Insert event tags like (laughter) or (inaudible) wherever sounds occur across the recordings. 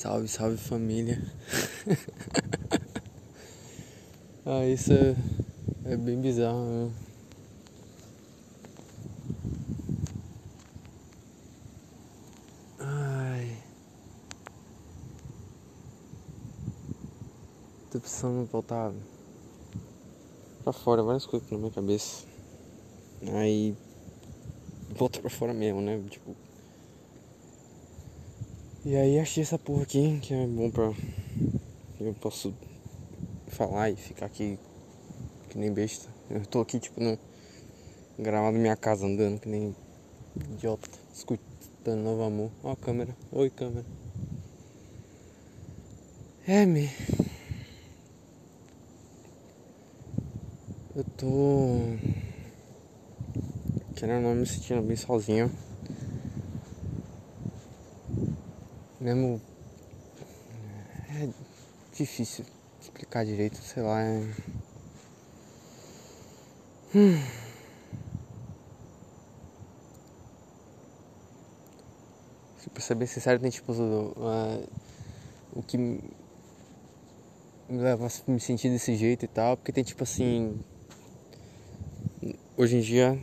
Salve, salve família. (laughs) ah, isso é, é bem bizarro, né? Ai. Tô precisando voltar pra fora várias coisas na minha cabeça. Aí volta pra fora mesmo, né? Tipo. E aí achei essa porra aqui que é bom pra. Eu posso falar e ficar aqui que nem besta. Eu tô aqui tipo no. Gravado minha casa andando que nem idiota, escutando novo amor. Ó a câmera. Oi câmera. É, me. Eu tô. Querendo não me sentindo bem sozinho. Mesmo. É difícil explicar direito, sei lá. É... Hum. Pra ser bem tem tipo. Uh, o que me leva a me sentir desse jeito e tal, porque tem tipo assim. Hoje em dia.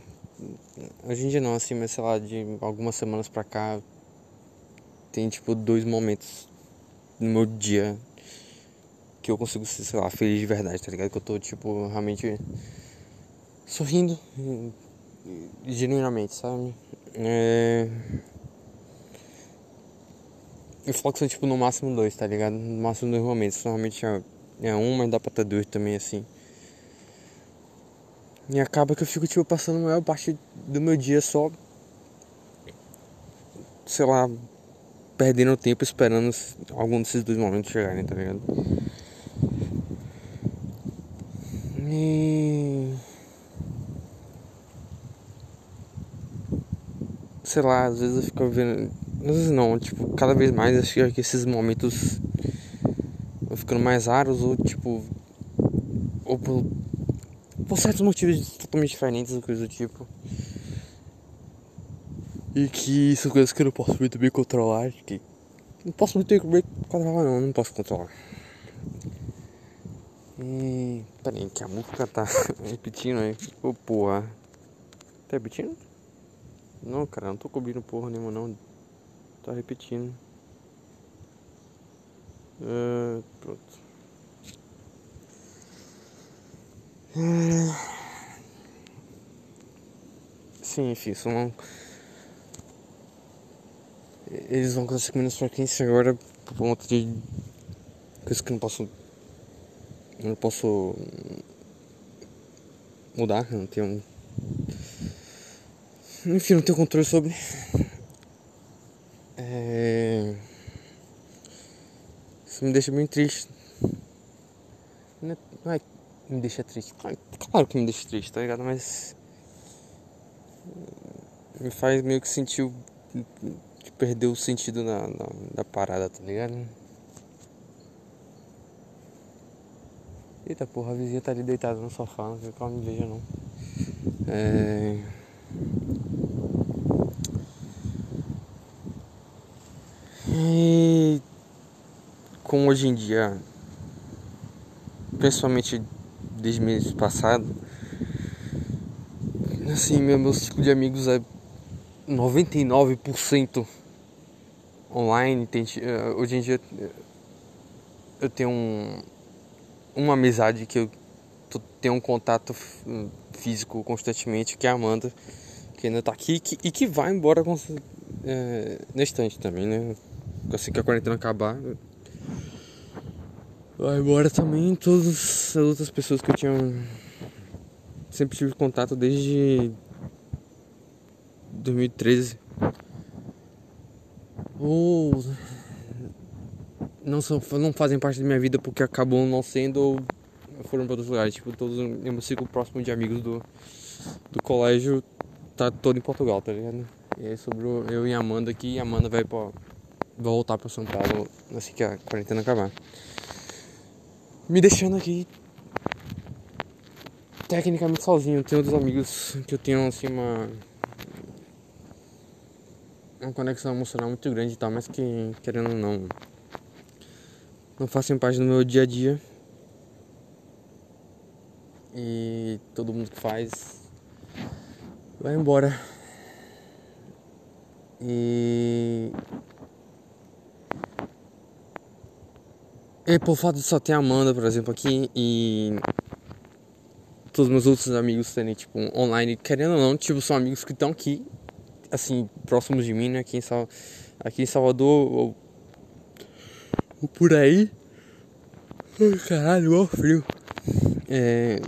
Hoje em dia não, assim, mas sei lá, de algumas semanas pra cá tem tipo dois momentos no meu dia que eu consigo ser, sei lá, feliz de verdade, tá ligado? Que eu tô tipo realmente sorrindo genuinamente, sabe? É... Eu falo que são tipo no máximo dois, tá ligado? No máximo dois momentos. Normalmente é, é um, mas dá pra ter dois também assim. E acaba que eu fico tipo passando a maior parte do meu dia só. Sei lá, perdendo tempo esperando algum desses dois momentos chegarem, tá ligado? E. Sei lá, às vezes eu fico vendo. Às vezes não, tipo, cada vez mais eu acho que esses momentos vão ficando mais raros ou tipo. Ou por, por certos motivos totalmente diferentes, coisa do tipo. E que são coisas que eu não posso muito bem controlar. Que não posso muito bem controlar não, não posso controlar. E. Peraí, que a música tá (laughs) repetindo aí. Ô porra. Tá repetindo? Não, cara, não tô cobrindo porra nenhuma não. Tá repetindo. Uh, pronto. Sim, enfim, são eles vão com 5 minutos para 15 agora por conta de coisas que não posso. Não posso mudar, não tenho. Enfim, não tenho controle sobre. É... Isso me deixa bem triste. Não é, é me deixa triste. Claro que me deixa triste, tá ligado? Mas. Me faz meio que sentir o perdeu o sentido na, na, da parada, tá ligado? Eita porra, a vizinha tá ali deitada no sofá, não quer que ela me veja não. É... E como hoje em dia, principalmente desde mês passado, assim, meu, meu ciclo de amigos é 99% online. Tem, eh, hoje em dia eu tenho um, uma amizade que eu tenho um contato físico constantemente, que é a Amanda, que ainda tá aqui que, e que vai embora com, é, na estante também, né? Assim que a quarentena acabar. Vai embora também todas as outras pessoas que eu tinha sempre tive contato desde 2013 ou não, são, não fazem parte da minha vida porque acabam não sendo ou foram para outros lugares. Tipo, todos o meu ciclo próximo de amigos do, do colégio tá todo em Portugal, tá ligado? E aí sobrou eu e Amanda aqui e Amanda vai, pra, voltar para São Paulo assim que a quarentena acabar. Me deixando aqui tecnicamente sozinho. Tenho outros amigos que eu tenho assim uma uma conexão emocional muito grande e tal, mas que querendo ou não não fazem parte do meu dia a dia. E todo mundo que faz vai embora. E. E por fato de só ter a Amanda, por exemplo, aqui e todos os meus outros amigos terem, tipo, online, querendo ou não, tipo, são amigos que estão aqui, assim, próximos de mim, né? Aqui em, Sal... aqui em Salvador ou... ou por aí. Ai, caralho, ó frio. É...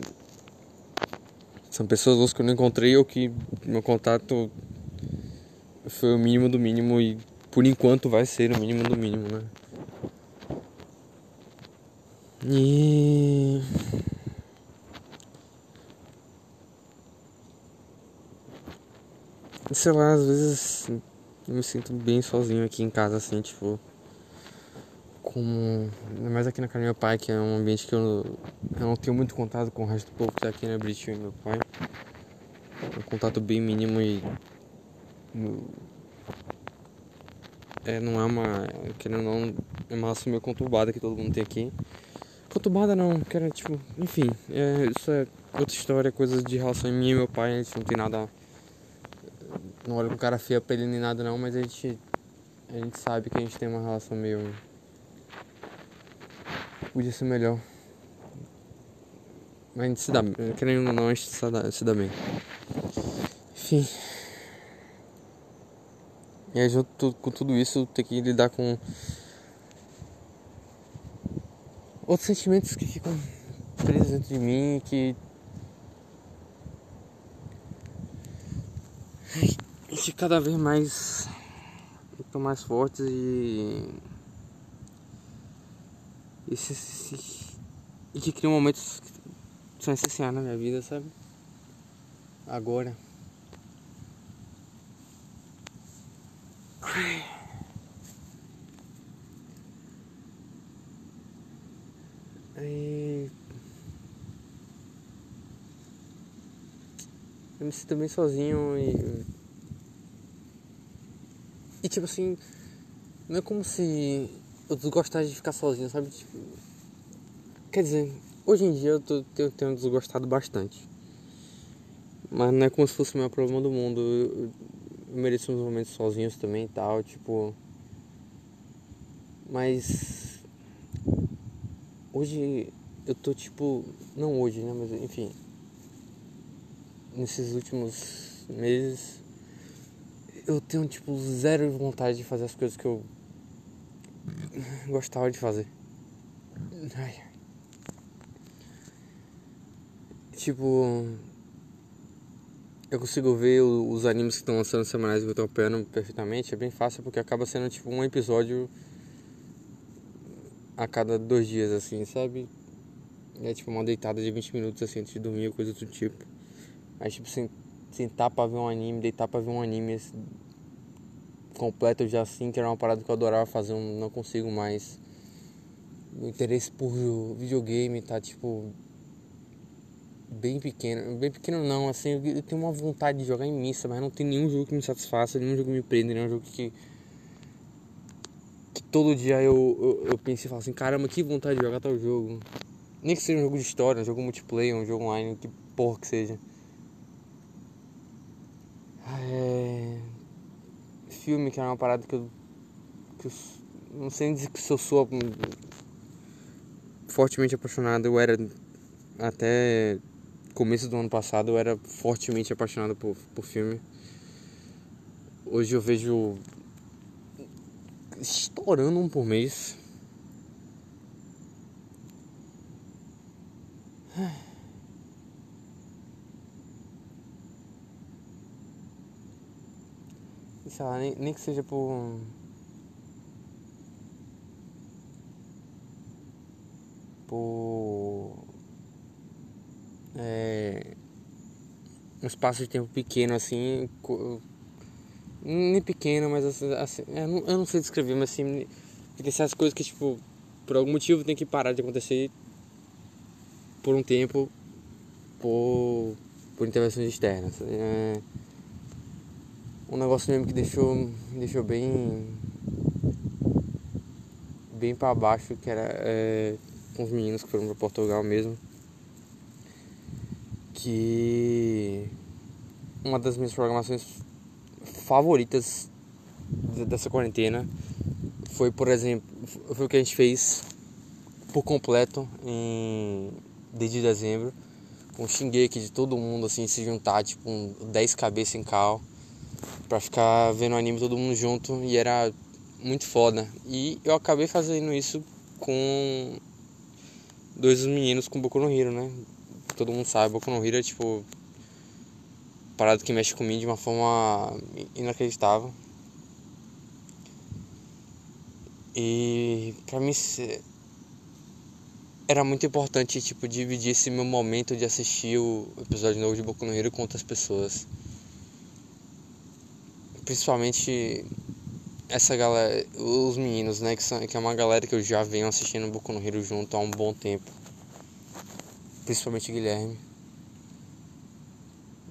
São pessoas que eu não encontrei ou que meu contato foi o mínimo do mínimo e por enquanto vai ser o mínimo do mínimo, né? E sei lá, às vezes eu me sinto bem sozinho aqui em casa, assim, tipo. Como. Ainda mais aqui na casa do meu pai, que é um ambiente que eu, eu não tenho muito contato com o resto do povo que tá aqui, né? Britinho e meu pai. Um contato bem mínimo e é, não é uma. Querendo não. É uma relação meio conturbada que todo mundo tem aqui. Conturbada não, quero, tipo. Enfim, é, isso é outra história, coisas de relação minha e meu pai, a gente não tem nada. Não olha com cara feia pra ele nem nada não, mas a gente. A gente sabe que a gente tem uma relação meio. Podia ser melhor. Mas a gente se dá. Querendo ou não, a gente se dá, se dá bem. Enfim. E aí, junto com tudo isso, ter que lidar com outros sentimentos que ficam presos dentro de mim que. E que cada vez mais estão mais fortes e. E, se, se, e que criam momentos que são essenciais na minha vida, sabe? Agora. Aí... Eu me sinto bem sozinho e. Tipo assim. Não é como se eu desgostasse de ficar sozinho, sabe? Tipo, quer dizer, hoje em dia eu, tô, eu tenho desgostado bastante. Mas não é como se fosse o maior problema do mundo. Eu, eu mereço uns momentos sozinhos também e tal, tipo. Mas. Hoje eu tô tipo. Não hoje, né? Mas enfim. Nesses últimos meses. Eu tenho tipo zero vontade de fazer as coisas que eu gostava de fazer. Ai. Tipo eu consigo ver os animes que estão lançando semanais que eu tô apoiando perfeitamente. É bem fácil porque acaba sendo tipo um episódio a cada dois dias, assim, sabe? É tipo uma deitada de 20 minutos assim antes de dormir coisa do tipo. Mas tipo, sentar pra ver um anime, deitar pra ver um anime completo já assim, que era uma parada que eu adorava fazer, eu não consigo mais. O interesse por videogame tá tipo bem pequeno. Bem pequeno não, assim, eu tenho uma vontade de jogar imensa, mas não tem nenhum jogo que me satisfaça, nenhum jogo que me prenda, nenhum jogo que. que todo dia eu, eu, eu e falo assim, caramba, que vontade de jogar tal jogo. Nem que seja um jogo de história, um jogo multiplayer, um jogo online, que porra que seja. É... Filme que é uma parada que eu. Que eu não sei dizer que se eu sou fortemente apaixonado, eu era até começo do ano passado eu era fortemente apaixonado por, por filme. Hoje eu vejo estourando um por mês. Sei lá, nem, nem que seja por. Por é, um espaço de tempo pequeno assim, nem pequeno, mas assim, assim eu, não, eu, não, sei descrever, mas assim, porque essas coisas que tipo, por algum motivo tem que parar de acontecer por um tempo por, por intervenções externas. É um negócio mesmo que deixou, me deixou bem bem para baixo, que era é, com os meninos que foram para Portugal mesmo. Que uma das minhas programações favoritas dessa quarentena foi, por exemplo, foi o que a gente fez por completo em desde dezembro, com Shingeki de todo mundo assim se juntar, tipo, um 10 cabeças em cal para ficar vendo anime todo mundo junto e era muito foda. E eu acabei fazendo isso com dois meninos com Boku no Hero, né? Todo mundo sabe, Boku no Hero é tipo parada que mexe comigo de uma forma inacreditável. E pra mim era muito importante tipo dividir esse meu momento de assistir o episódio novo de Boku no Hero com outras pessoas. Principalmente essa galera, os meninos, né, que, são, que é uma galera que eu já venho assistindo Boku no Hero junto há um bom tempo. Principalmente o Guilherme.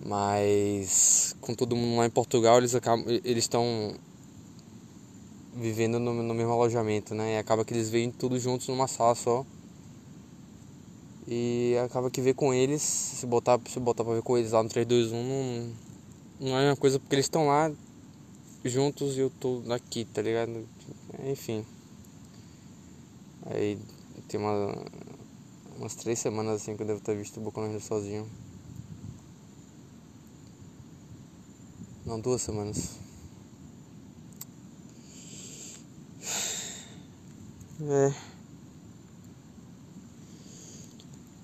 Mas com todo mundo lá em Portugal, eles acabam eles estão vivendo no, no mesmo alojamento, né? E acaba que eles veem tudo juntos numa sala só. E acaba que ver com eles, se botar, se botar pra ver com eles lá no 3, 2, 1, não, não é uma coisa porque eles estão lá juntos e eu tô aqui, tá ligado? Enfim. Aí tem uma, umas três semanas assim que eu devo ter visto o Boku no sozinho. Não, duas semanas. É.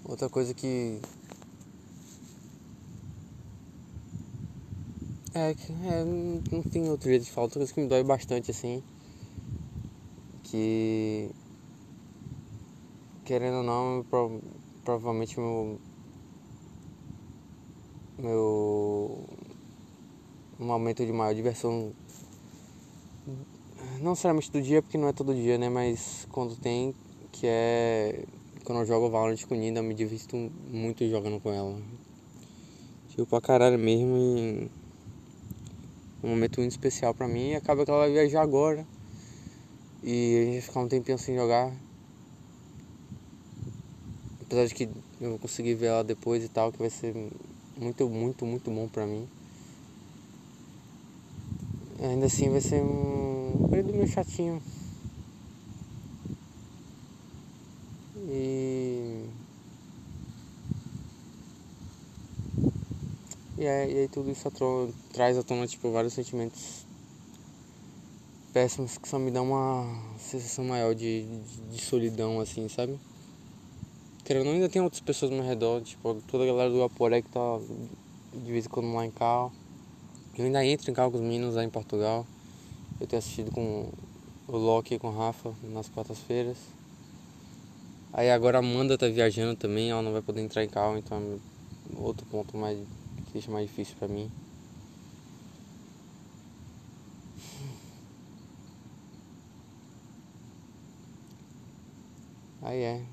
Outra coisa que É, é, não tem outro jeito de falar, outra coisa que me dói bastante assim. Que. Querendo ou não, pro, provavelmente meu. Meu. Um momento de maior diversão. Não necessariamente do dia, porque não é todo dia, né? Mas quando tem, que é. Quando eu jogo Valorant com Nina, eu me divirto muito jogando com ela. Tipo, pra caralho mesmo e um momento muito especial para mim e acaba que ela vai viajar agora. E a gente vai ficar um tempinho sem jogar. Apesar de que eu vou conseguir ver ela depois e tal, que vai ser muito, muito, muito bom pra mim. Ainda assim vai ser um período meio chatinho. E E aí, e aí tudo isso traz à tona tipo, vários sentimentos péssimos que só me dão uma sensação maior de, de, de solidão, assim, sabe? Querendo ainda tem outras pessoas ao meu redor, tipo, toda a galera do Aporé que tá de vez em quando lá em Cal. Eu ainda entro em Cal com os meninos lá em Portugal. Eu tenho assistido com o Loki e com o Rafa nas quartas-feiras. Aí agora a Amanda tá viajando também, ela não vai poder entrar em Cal, então é outro ponto mais deixa mais difícil para mim. Aí é.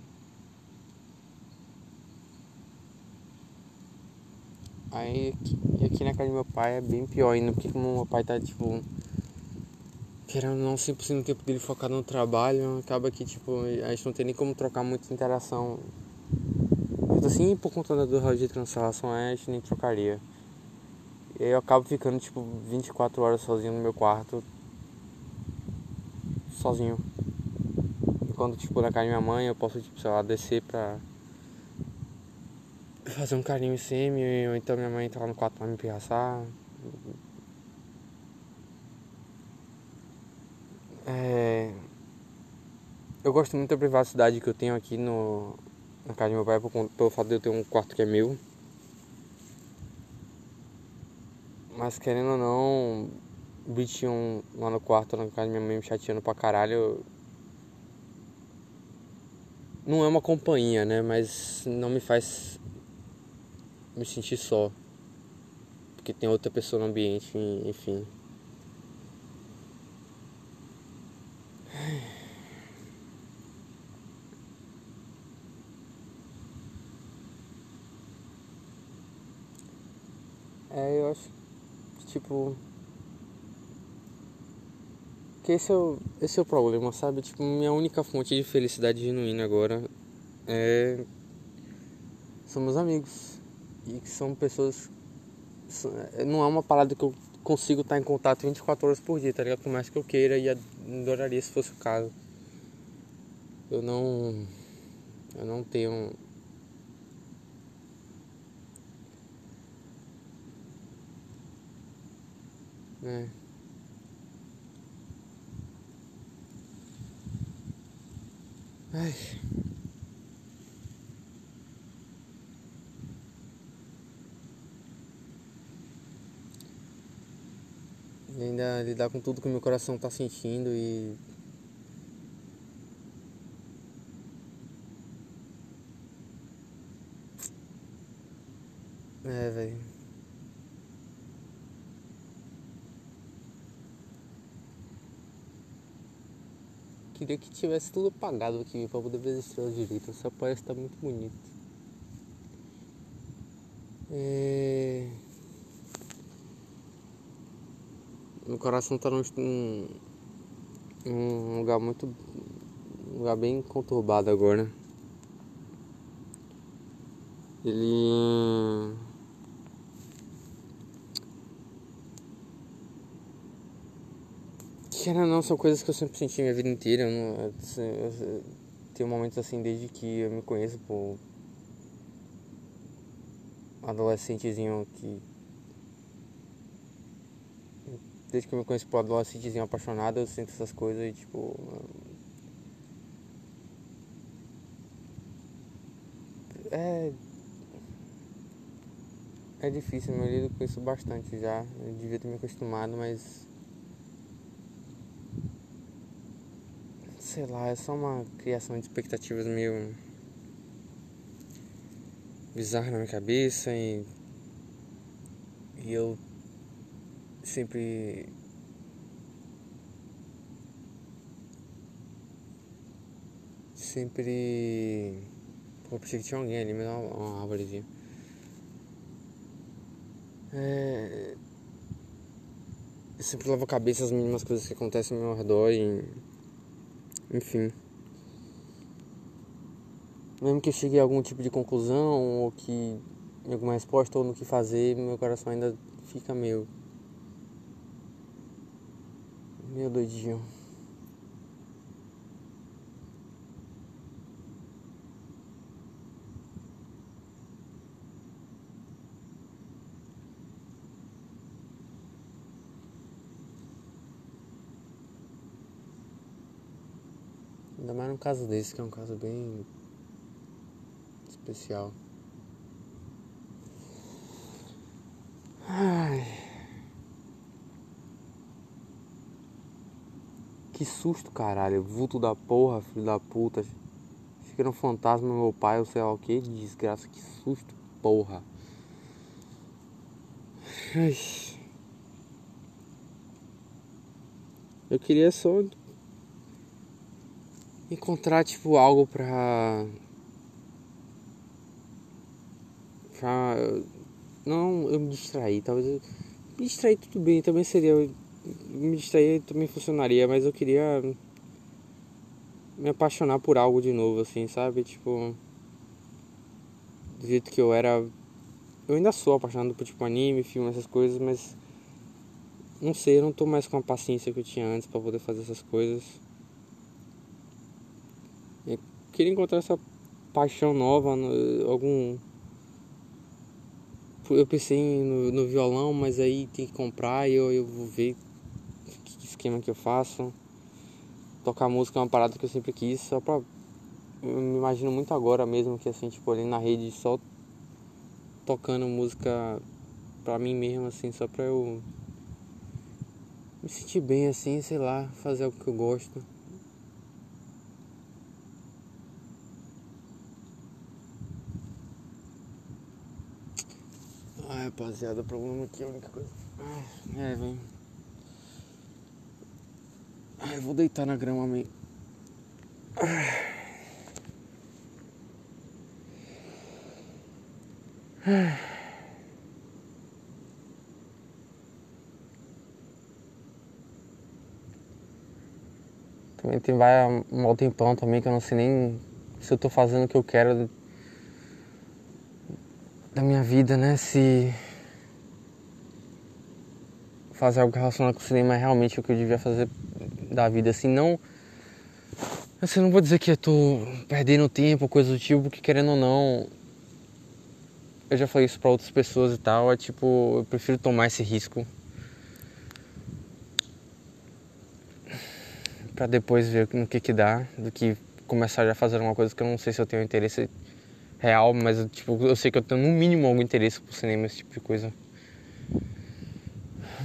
Aí e aqui na casa do meu pai é bem pior ainda, porque como meu pai tá tipo querendo não 100% do tempo dele focado no trabalho, acaba que tipo, a gente não tem nem como trocar muita interação assim, por conta da dor de cancelação, a gente nem trocaria. Eu acabo ficando tipo 24 horas sozinho no meu quarto. Sozinho. Enquanto tipo na casa da minha mãe eu posso tipo, sei lá, descer pra fazer um carinho em cima, ou então minha mãe tá lá no quarto pra me pirraçar. É... Eu gosto muito da privacidade que eu tenho aqui no, na casa do meu pai por, pelo fato de eu ter um quarto que é meu. Mas querendo ou não, o bichinho lá no quarto, na casa da minha mãe me chateando pra caralho. Não é uma companhia, né? Mas não me faz me sentir só. Porque tem outra pessoa no ambiente, enfim. É, eu acho que tipo. Que esse é, o, esse é o problema, sabe? Tipo, minha única fonte de felicidade genuína agora é. São meus amigos. E que são pessoas. Não é uma parada que eu consigo estar em contato 24 horas por dia, tá ligado? Por mais que eu queira e adoraria se fosse o caso. Eu não. Eu não tenho. Né? Ai. Ainda lidar com tudo que o meu coração tá sentindo e. É, velho. Queria que tivesse tudo apagado aqui pra poder ver as estrelas direito. Essa parece tá muito bonito. É... Meu coração tá num, num lugar muito. Um lugar bem conturbado agora. Ele. Querendo não, são coisas que eu sempre senti minha vida inteira. Eu, eu, eu, tenho momentos assim desde que eu me conheço por adolescentezinho que desde que eu me conheço por adolescentezinho apaixonado, eu sinto essas coisas e tipo. É. É difícil, eu lido com isso bastante já. Eu devia ter me acostumado, mas. Sei lá, é só uma criação de expectativas meio. bizarra na minha cabeça e. E eu sempre sempre pô, pensei que tinha alguém ali, me dá uma, uma árvorezinha é... eu sempre levo a cabeça as mínimas coisas que acontecem ao meu redor e enfim mesmo que eu chegue a algum tipo de conclusão ou que alguma resposta ou no que fazer, meu coração ainda fica meio meu doidinho. Ainda mais num caso desse, que é um caso bem especial. Ai. Que susto, caralho. Vulto da porra, filho da puta. Era um fantasma meu pai, ou sei lá o que. Desgraça, que susto, porra. Ai. Eu queria só encontrar tipo algo pra. pra. Não eu me distrair, talvez eu. Me distrair tudo bem, também seria me distrair também funcionaria, mas eu queria me apaixonar por algo de novo, assim, sabe? Tipo, do jeito que eu era. Eu ainda sou apaixonado por tipo anime, filme, essas coisas, mas não sei, eu não tô mais com a paciência que eu tinha antes para poder fazer essas coisas. Eu queria encontrar essa paixão nova, algum. Eu pensei no, no violão, mas aí tem que comprar e eu, eu vou ver esquema que eu faço. Tocar música é uma parada que eu sempre quis, só pra. Eu me imagino muito agora mesmo que assim, tipo, ali na rede só tocando música pra mim mesmo, assim, só pra eu me sentir bem assim, sei lá, fazer algo que eu gosto. Ai, rapaziada, o problema aqui é a única coisa. É. Ai, eu vou deitar na grama meio. Também tem vai um tempão também que eu não sei nem se eu tô fazendo o que eu quero da minha vida, né? Se fazer algo relacionado com o cinema é realmente o que eu devia fazer da vida, assim, não. Assim, não vou dizer que eu tô perdendo tempo, coisa do tipo, porque querendo ou não. Eu já falei isso pra outras pessoas e tal, é tipo, eu prefiro tomar esse risco. Pra depois ver no que que dá, do que começar já a fazer uma coisa que eu não sei se eu tenho interesse real, mas tipo, eu sei que eu tenho no mínimo algum interesse por cinema, esse tipo de coisa.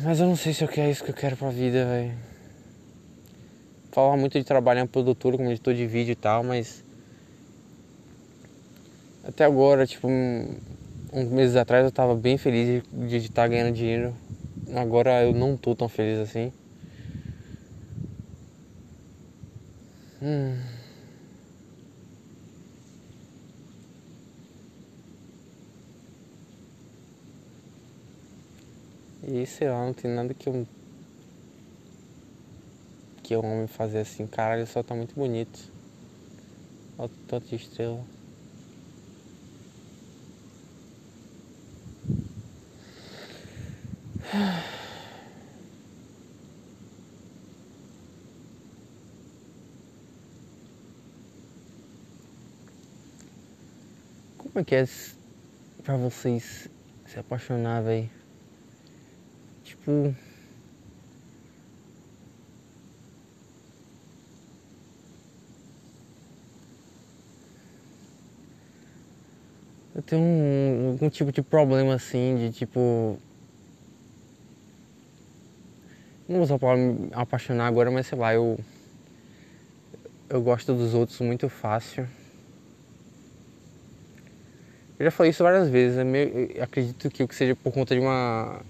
Mas eu não sei se eu quero isso que eu quero pra vida, velho. Falar muito de trabalhar em produtora como editor de vídeo e tal, mas. Até agora, tipo, uns meses atrás eu tava bem feliz de estar tá ganhando dinheiro. Agora eu não tô tão feliz assim. Hum. E sei lá, não tem nada que eu. que eu ame fazer assim. Caralho, o sol tá muito bonito. Olha o tanto de estrela. Como é que é pra vocês se apaixonar, velho? Tipo. Eu tenho um, algum tipo de problema assim, de tipo. Não vou usar a palavra me apaixonar agora, mas sei lá, eu. Eu gosto dos outros muito fácil. Eu já falei isso várias vezes, eu acredito que seja por conta de uma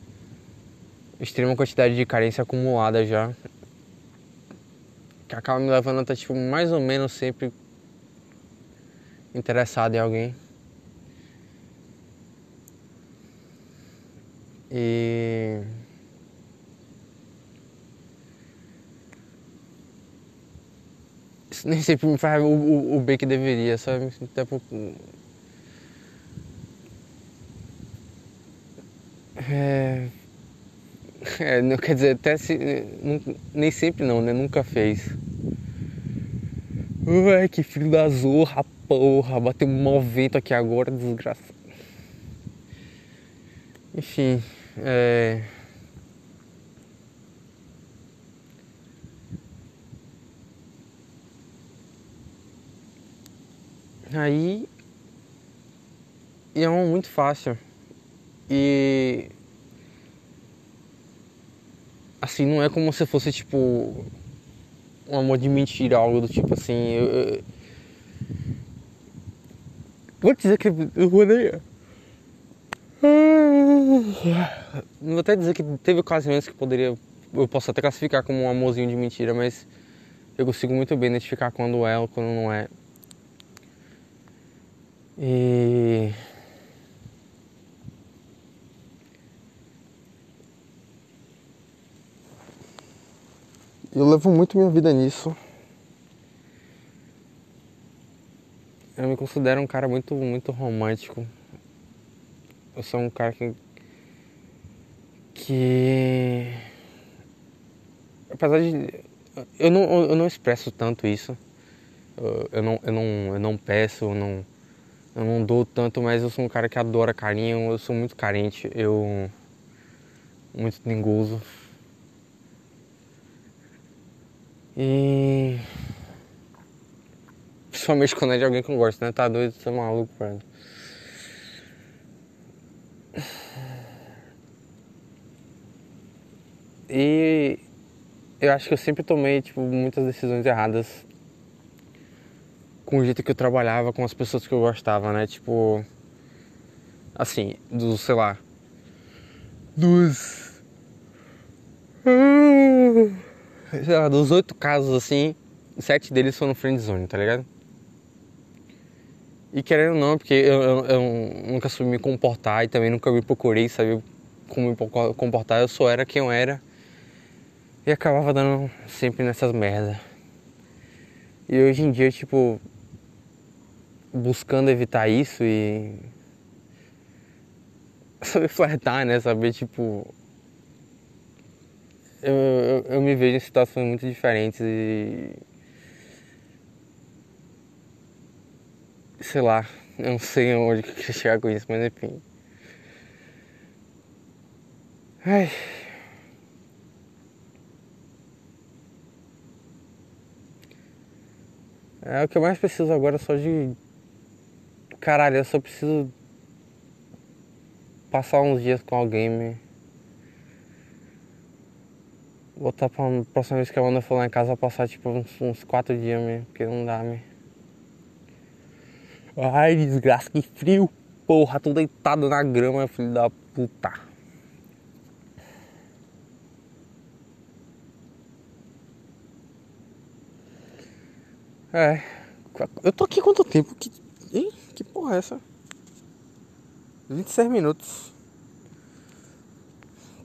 extrema quantidade de carência acumulada já. Que acaba me levando a estar, tipo, mais ou menos sempre interessado em alguém. E. Isso nem sempre me faz o, o, o bem que deveria, sabe? Até por... É (laughs) é, quer dizer, até se. Nem sempre não, né? Nunca fez. Ué, que filho da zorra, porra. Bateu um mau vento aqui agora, desgraça. Enfim, é. Aí. E é um muito fácil. E assim, não é como se fosse tipo um amor de mentira, algo do tipo assim. Eu, eu... Dizer que eu. Vou até dizer que teve ocasiões que poderia. Eu posso até classificar como um amorzinho de mentira, mas eu consigo muito bem identificar quando é ou quando não é. E. Eu levo muito minha vida nisso. Eu me considero um cara muito, muito romântico. Eu sou um cara que. que. Apesar de. Eu não, eu não expresso tanto isso. Eu não, eu não, eu não peço, eu não, eu não dou tanto, mas eu sou um cara que adora carinho, eu sou muito carente, eu. muito dengoso. E. Principalmente quando é de alguém que eu gosto, né? Tá doido, é maluco, velho. E eu acho que eu sempre tomei, tipo, muitas decisões erradas com o jeito que eu trabalhava, com as pessoas que eu gostava, né? Tipo. Assim, dos, sei lá. Dos sei lá, dos oito casos assim, sete deles foram friend zone, tá ligado? E querendo ou não, porque eu, eu, eu, nunca soube me comportar e também nunca me procurei saber como me comportar, eu só era quem eu era e acabava dando sempre nessas merda. E hoje em dia, tipo, buscando evitar isso e (laughs) saber flertar, né? Saber, tipo. Eu, eu, eu me vejo em situações muito diferentes e. Sei lá, eu não sei onde que eu chegar com isso, mas enfim. Ai. É o que eu mais preciso agora só de. Caralho, eu só preciso passar uns dias com alguém, me. Botar pra próxima vez que a Amanda for lá em casa passar tipo uns, uns quatro dias mesmo, porque não dá, me. Ai, desgraça, que frio! Porra, tô deitado na grama, filho da puta. É. Eu tô aqui quanto tempo? Que, hein? que porra é essa? 26 minutos.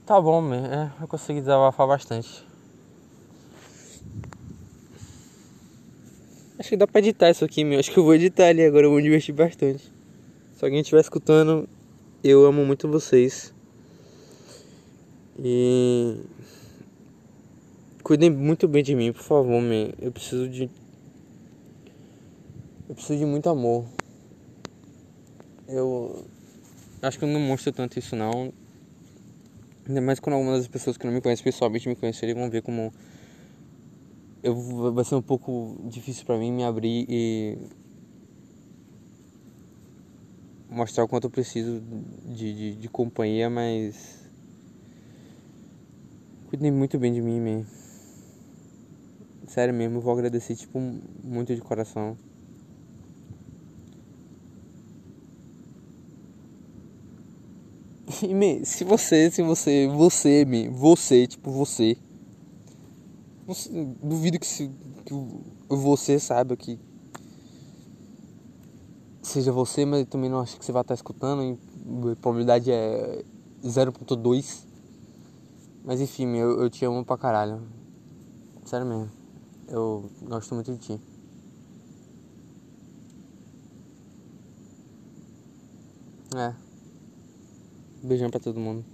Tá bom. É, eu consegui desabafar bastante. Acho que dá pra editar isso aqui, meu. Acho que eu vou editar ali agora, eu vou me divertir bastante. Se alguém estiver escutando, eu amo muito vocês. E. Cuidem muito bem de mim, por favor, man. Eu preciso de eu preciso de muito amor. Eu acho que eu não mostro tanto isso não. Ainda mais quando algumas das pessoas que não me conhecem pessoalmente me conhecerem vão ver como eu vai ser um pouco difícil para mim me abrir e mostrar o quanto eu preciso de, de, de companhia, mas cuidem muito bem de mim, man. Sério mesmo, eu vou agradecer tipo muito de coração. E, me, se você, se você, você, me, você, tipo, você, você duvido que, se, que você saiba que seja você, mas também não acho que você vai estar escutando, a probabilidade é 0.2. Mas enfim, eu, eu te amo pra caralho. Sério mesmo. Eu gosto muito de ti. É. Beijão pra todo mundo.